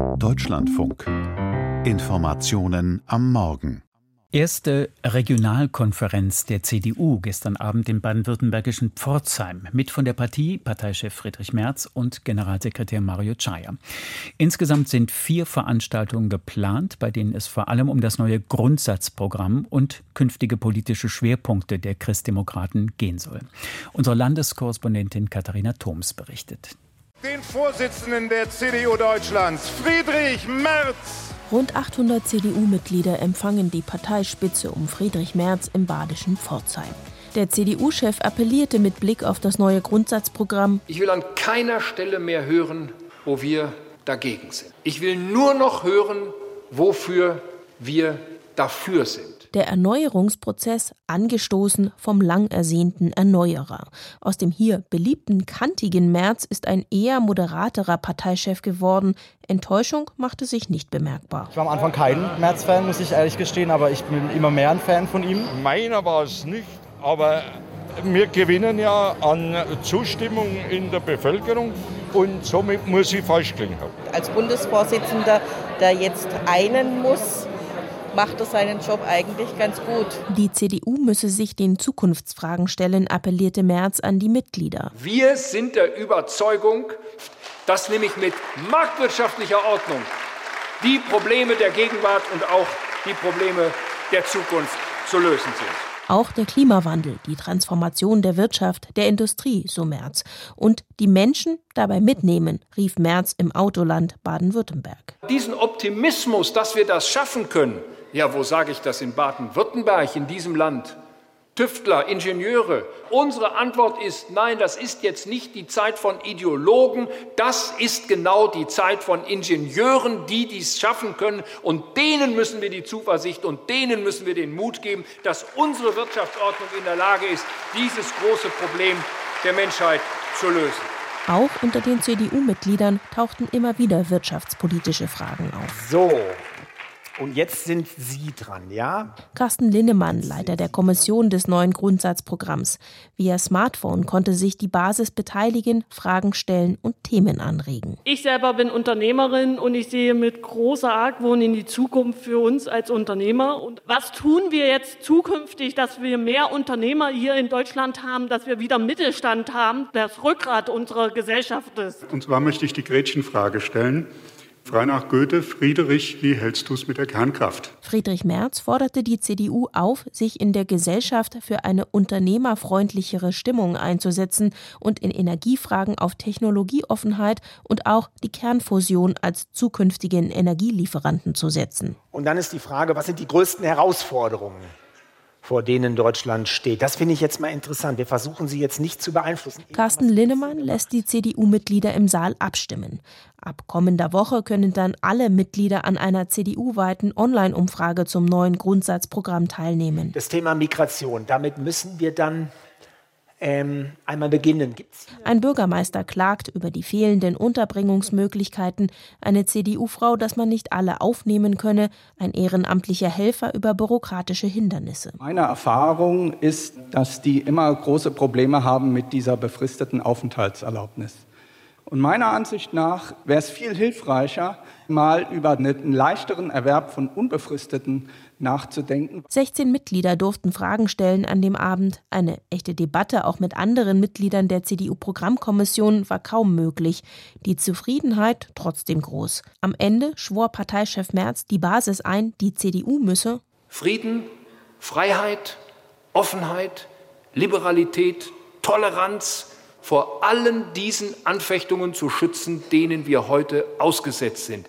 Deutschlandfunk. Informationen am Morgen. Erste Regionalkonferenz der CDU gestern Abend im baden-württembergischen Pforzheim mit von der Partie Parteichef Friedrich Merz und Generalsekretär Mario Czaja. Insgesamt sind vier Veranstaltungen geplant, bei denen es vor allem um das neue Grundsatzprogramm und künftige politische Schwerpunkte der Christdemokraten gehen soll. Unsere Landeskorrespondentin Katharina Thoms berichtet. Den Vorsitzenden der CDU Deutschlands, Friedrich Merz Rund 800 CDU-Mitglieder empfangen die Parteispitze um Friedrich Merz im badischen Pforzheim. Der CDU-Chef appellierte mit Blick auf das neue Grundsatzprogramm. Ich will an keiner Stelle mehr hören, wo wir dagegen sind. Ich will nur noch hören, wofür wir dafür sind der Erneuerungsprozess angestoßen vom lang ersehnten Erneuerer. Aus dem hier beliebten kantigen März ist ein eher moderaterer Parteichef geworden. Enttäuschung machte sich nicht bemerkbar. Ich war am Anfang kein März-Fan, muss ich ehrlich gestehen, aber ich bin immer mehr ein Fan von ihm. Meiner war es nicht, aber wir gewinnen ja an Zustimmung in der Bevölkerung und somit muss ich falsch klingen. Als Bundesvorsitzender, der jetzt einen muss, macht er seinen Job eigentlich ganz gut. Die CDU müsse sich den Zukunftsfragen stellen, appellierte Merz an die Mitglieder. Wir sind der Überzeugung, dass nämlich mit marktwirtschaftlicher Ordnung die Probleme der Gegenwart und auch die Probleme der Zukunft zu lösen sind. Auch der Klimawandel, die Transformation der Wirtschaft, der Industrie, so Merz. Und die Menschen dabei mitnehmen, rief Merz im Autoland Baden-Württemberg. Diesen Optimismus, dass wir das schaffen können, ja, wo sage ich das in Baden-Württemberg, in diesem Land? Tüftler, Ingenieure. Unsere Antwort ist nein, das ist jetzt nicht die Zeit von Ideologen, das ist genau die Zeit von Ingenieuren, die dies schaffen können. Und denen müssen wir die Zuversicht und denen müssen wir den Mut geben, dass unsere Wirtschaftsordnung in der Lage ist, dieses große Problem der Menschheit zu lösen. Auch unter den CDU-Mitgliedern tauchten immer wieder wirtschaftspolitische Fragen auf. So, und jetzt sind Sie dran, ja? Carsten Linnemann, Leiter der Kommission des neuen Grundsatzprogramms. Via Smartphone konnte sich die Basis beteiligen, Fragen stellen und Themen anregen. Ich selber bin Unternehmerin und ich sehe mit großer Argwohn in die Zukunft für uns als Unternehmer. Und was tun wir jetzt zukünftig, dass wir mehr Unternehmer hier in Deutschland haben, dass wir wieder Mittelstand haben, das Rückgrat unserer Gesellschaft ist? Und zwar möchte ich die Gretchenfrage stellen. Frei nach Goethe, Friedrich, wie hältst du es mit der Kernkraft? Friedrich Merz forderte die CDU auf, sich in der Gesellschaft für eine unternehmerfreundlichere Stimmung einzusetzen und in Energiefragen auf Technologieoffenheit und auch die Kernfusion als zukünftigen Energielieferanten zu setzen. Und dann ist die Frage, was sind die größten Herausforderungen? Vor denen Deutschland steht. Das finde ich jetzt mal interessant. Wir versuchen sie jetzt nicht zu beeinflussen. Carsten Linnemann lässt die CDU-Mitglieder im Saal abstimmen. Ab kommender Woche können dann alle Mitglieder an einer CDU-weiten Online-Umfrage zum neuen Grundsatzprogramm teilnehmen. Das Thema Migration, damit müssen wir dann ähm, einmal beginnen. Gibt's Ein Bürgermeister klagt über die fehlenden Unterbringungsmöglichkeiten, eine CDU-Frau, dass man nicht alle aufnehmen könne, ein ehrenamtlicher Helfer über bürokratische Hindernisse. Meine Erfahrung ist, dass die immer große Probleme haben mit dieser befristeten Aufenthaltserlaubnis. Und meiner Ansicht nach wäre es viel hilfreicher, mal über einen leichteren Erwerb von unbefristeten nachzudenken. 16 Mitglieder durften Fragen stellen an dem Abend. Eine echte Debatte auch mit anderen Mitgliedern der CDU-Programmkommission war kaum möglich. Die Zufriedenheit trotzdem groß. Am Ende schwor Parteichef Merz die Basis ein, die CDU müsse Frieden, Freiheit, Offenheit, Liberalität, Toleranz, vor allen diesen Anfechtungen zu schützen, denen wir heute ausgesetzt sind.